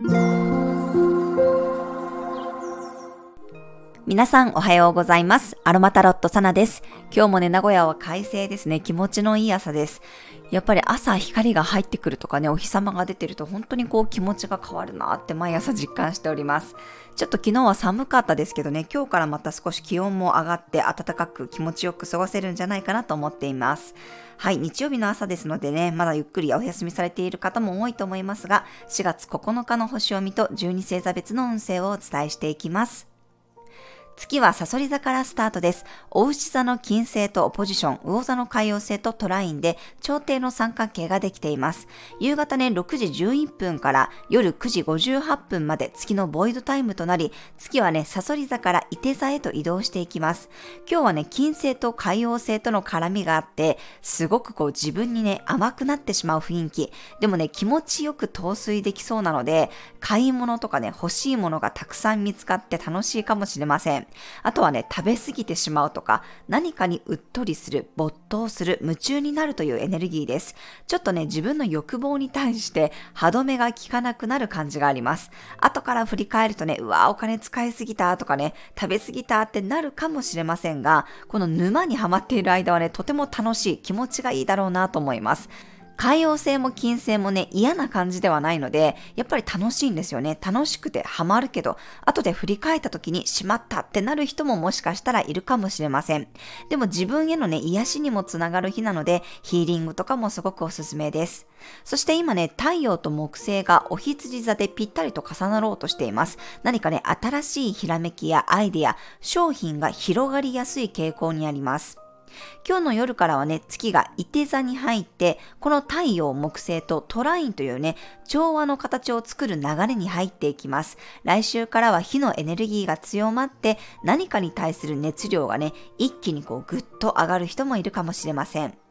Mm-hmm. 皆さんおはようございます。アロマタロットサナです。今日もね、名古屋は快晴ですね。気持ちのいい朝です。やっぱり朝光が入ってくるとかね、お日様が出てると本当にこう気持ちが変わるなって毎朝実感しております。ちょっと昨日は寒かったですけどね、今日からまた少し気温も上がって暖かく気持ちよく過ごせるんじゃないかなと思っています。はい、日曜日の朝ですのでね、まだゆっくりお休みされている方も多いと思いますが、4月9日の星読みと12星座別の運勢をお伝えしていきます。月はサソリ座からスタートです。お牛座の金星とポジション、魚座の海洋星とトラインで、朝廷の三角形ができています。夕方ね、6時11分から夜9時58分まで月のボイドタイムとなり、月はね、サソリ座から伊手座へと移動していきます。今日はね、金星と海洋星との絡みがあって、すごくこう自分にね、甘くなってしまう雰囲気。でもね、気持ちよく陶酔できそうなので、買い物とかね、欲しいものがたくさん見つかって楽しいかもしれません。あとはね、食べ過ぎてしまうとか、何かにうっとりする、没頭する、夢中になるというエネルギーです。ちょっとね、自分の欲望に対して歯止めが効かなくなる感じがあります。後から振り返るとね、うわ、お金使いすぎたとかね、食べ過ぎたってなるかもしれませんが、この沼にはまっている間はね、とても楽しい、気持ちがいいだろうなと思います。海洋性も金星もね、嫌な感じではないので、やっぱり楽しいんですよね。楽しくてハマるけど、後で振り返った時にしまったってなる人ももしかしたらいるかもしれません。でも自分へのね、癒しにもつながる日なので、ヒーリングとかもすごくおすすめです。そして今ね、太陽と木星がお羊座でぴったりと重なろうとしています。何かね、新しいひらめきやアイデア、商品が広がりやすい傾向にあります。今日の夜からはね、月が伊手座に入って、この太陽木星とトラインというね、調和の形を作る流れに入っていきます。来週からは火のエネルギーが強まって、何かに対する熱量がね、一気にこうぐっと上がる人もいるかもしれません。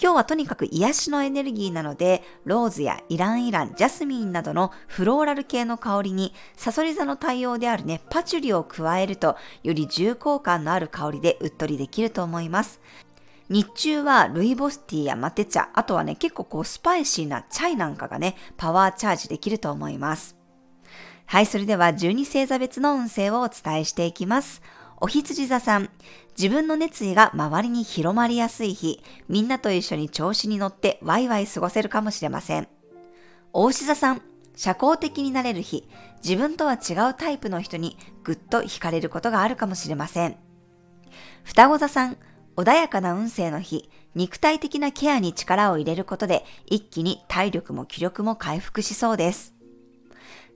今日はとにかく癒しのエネルギーなので、ローズやイランイラン、ジャスミンなどのフローラル系の香りに、サソリ座の対応であるね、パチュリを加えると、より重厚感のある香りでうっとりできると思います。日中はルイボスティーやマテ茶、あとはね、結構こうスパイシーなチャイなんかがね、パワーチャージできると思います。はい、それでは12星座別の運勢をお伝えしていきます。お羊座さん、自分の熱意が周りに広まりやすい日、みんなと一緒に調子に乗ってワイワイ過ごせるかもしれません。お牛座さん、社交的になれる日、自分とは違うタイプの人にぐっと惹かれることがあるかもしれません。双子座さん、穏やかな運勢の日、肉体的なケアに力を入れることで一気に体力も気力も回復しそうです。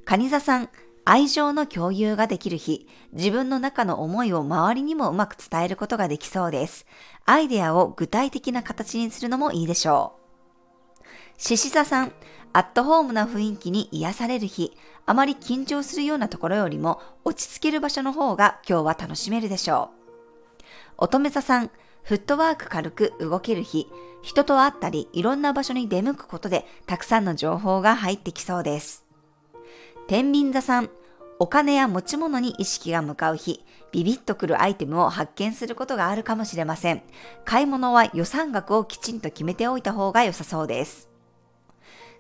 蟹座さん、愛情の共有ができる日、自分の中の思いを周りにもうまく伝えることができそうです。アイデアを具体的な形にするのもいいでしょう。獅子座さん、アットホームな雰囲気に癒される日、あまり緊張するようなところよりも落ち着ける場所の方が今日は楽しめるでしょう。乙女座さん、フットワーク軽く動ける日、人と会ったりいろんな場所に出向くことでたくさんの情報が入ってきそうです。天秤座さん、お金や持ち物に意識が向かう日、ビビッとくるアイテムを発見することがあるかもしれません。買い物は予算額をきちんと決めておいた方が良さそうです。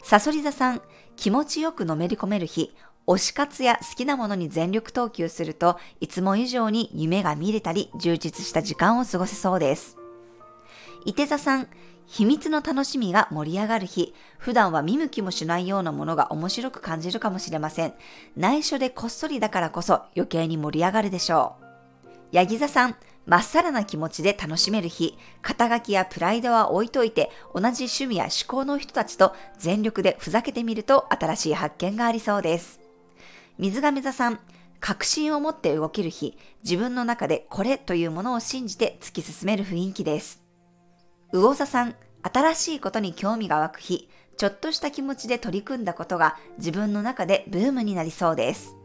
サソリ座さん、気持ちよくのめり込める日、推し活や好きなものに全力投球するといつも以上に夢が見れたり充実した時間を過ごせそうです。伊手座さん、秘密の楽しみが盛り上がる日、普段は見向きもしないようなものが面白く感じるかもしれません。内緒でこっそりだからこそ余計に盛り上がるでしょう。ヤギ座さん、まっさらな気持ちで楽しめる日、肩書きやプライドは置いといて、同じ趣味や思考の人たちと全力でふざけてみると新しい発見がありそうです。水亀座さん、確信を持って動ける日、自分の中でこれというものを信じて突き進める雰囲気です。魚座さん、新しいことに興味が湧く日、ちょっとした気持ちで取り組んだことが自分の中でブームになりそうです。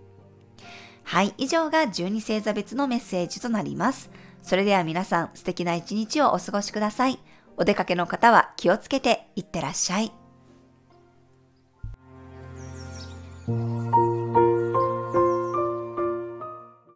はい、以上が12星座別のメッセージとなります。それでは皆さん素敵な一日をお過ごしください。お出かけの方は気をつけていってらっしゃい。